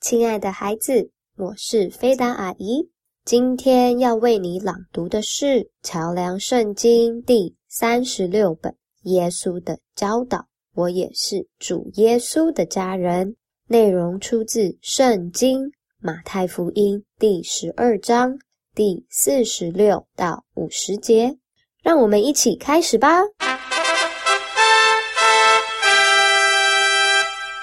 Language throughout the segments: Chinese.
亲爱的孩子，我是菲达阿姨。今天要为你朗读的是《桥梁圣经》第三十六本《耶稣的教导》。我也是主耶稣的家人。内容出自《圣经》马太福音第十二章第四十六到五十节。让我们一起开始吧。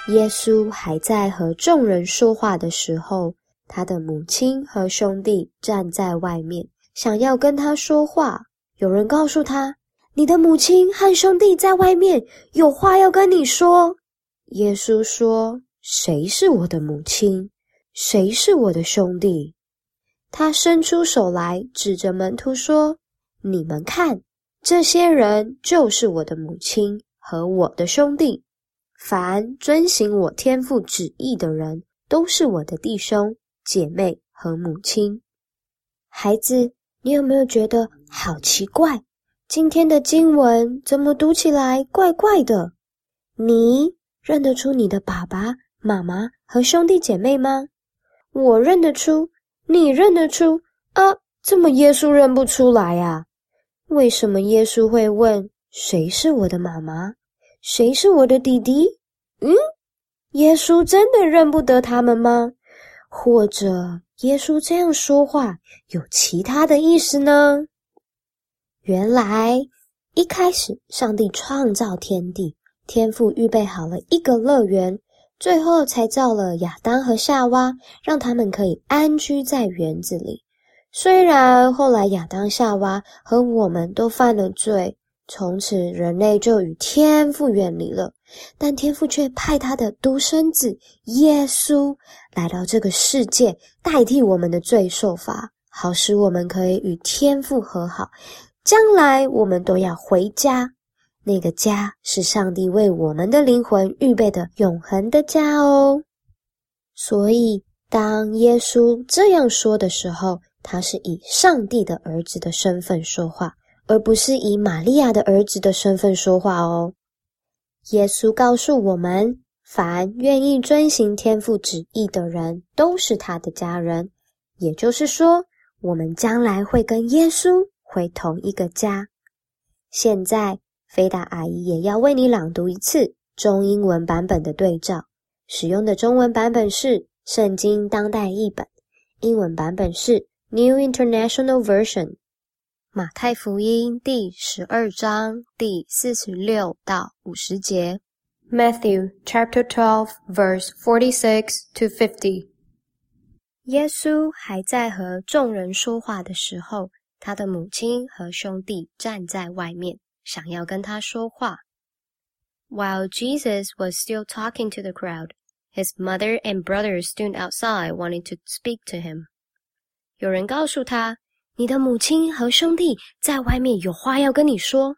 耶稣还在和众人说话的时候，他的母亲和兄弟站在外面，想要跟他说话。有人告诉他：“你的母亲和兄弟在外面，有话要跟你说。”耶稣说：“谁是我的母亲？谁是我的兄弟？”他伸出手来，指着门徒说：“你们看，这些人就是我的母亲和我的兄弟。”凡遵行我天父旨意的人，都是我的弟兄姐妹和母亲。孩子，你有没有觉得好奇怪？今天的经文怎么读起来怪怪的？你认得出你的爸爸妈妈和兄弟姐妹吗？我认得出，你认得出啊？怎么耶稣认不出来呀？为什么耶稣会问谁是我的妈妈？谁是我的弟弟？嗯，耶稣真的认不得他们吗？或者耶稣这样说话有其他的意思呢？原来一开始上帝创造天地，天父预备好了一个乐园，最后才造了亚当和夏娃，让他们可以安居在园子里。虽然后来亚当、夏娃和我们都犯了罪。从此，人类就与天父远离了。但天父却派他的独生子耶稣来到这个世界，代替我们的罪受罚，好使我们可以与天父和好。将来我们都要回家，那个家是上帝为我们的灵魂预备的永恒的家哦。所以，当耶稣这样说的时候，他是以上帝的儿子的身份说话。而不是以玛利亚的儿子的身份说话哦。耶稣告诉我们，凡愿意遵行天父旨意的人，都是他的家人。也就是说，我们将来会跟耶稣回同一个家。现在，菲达阿姨也要为你朗读一次中英文版本的对照。使用的中文版本是《圣经当代译本》，英文版本是 New International Version。马太福音第十二章第四十六到五十节。Matthew chapter twelve verse forty six to fifty。耶稣还在和众人说话的时候，他的母亲和兄弟站在外面，想要跟他说话。While Jesus was still talking to the crowd, his mother and brothers stood outside wanting to speak to him. 有人告诉他。你的母亲和兄弟在外面有话要跟你说。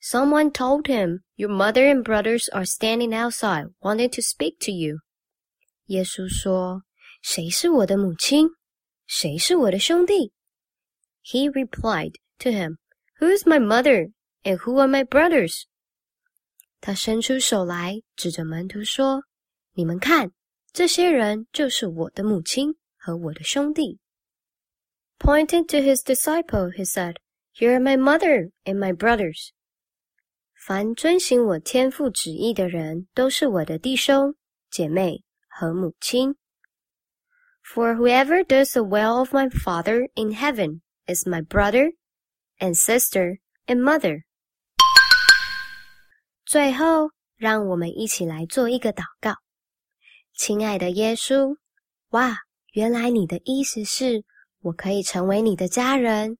Someone told him, "Your mother and brothers are standing outside, wanting to speak to you." 耶稣说：“谁是我的母亲？谁是我的兄弟？” He replied to him, "Who is my mother and who are my brothers?" 他伸出手来，指着门徒说：“你们看，这些人就是我的母亲和我的兄弟。” Pointing to his disciple, he said, "Here are my mother and my brothers." 凡遵行我天父旨意的人，都是我的弟兄、姐妹和母亲。For whoever does the will of my Father in heaven is my brother and sister and mother. 最后，让我们一起来做一个祷告。亲爱的耶稣，哇，原来你的意思是。 我可以成为你的家人，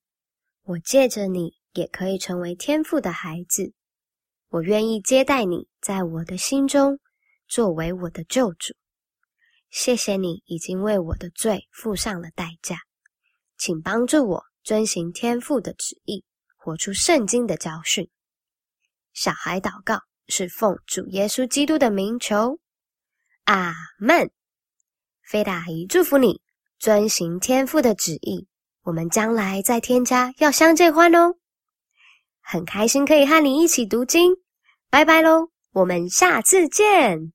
我借着你也可以成为天父的孩子。我愿意接待你，在我的心中作为我的救主。谢谢你已经为我的罪付上了代价，请帮助我遵行天父的旨意，活出圣经的教训。小孩祷告是奉主耶稣基督的名求，阿门。菲大姨祝福你。遵行天父的旨意，我们将来在天家要相见欢哦。很开心可以和你一起读经，拜拜喽，我们下次见。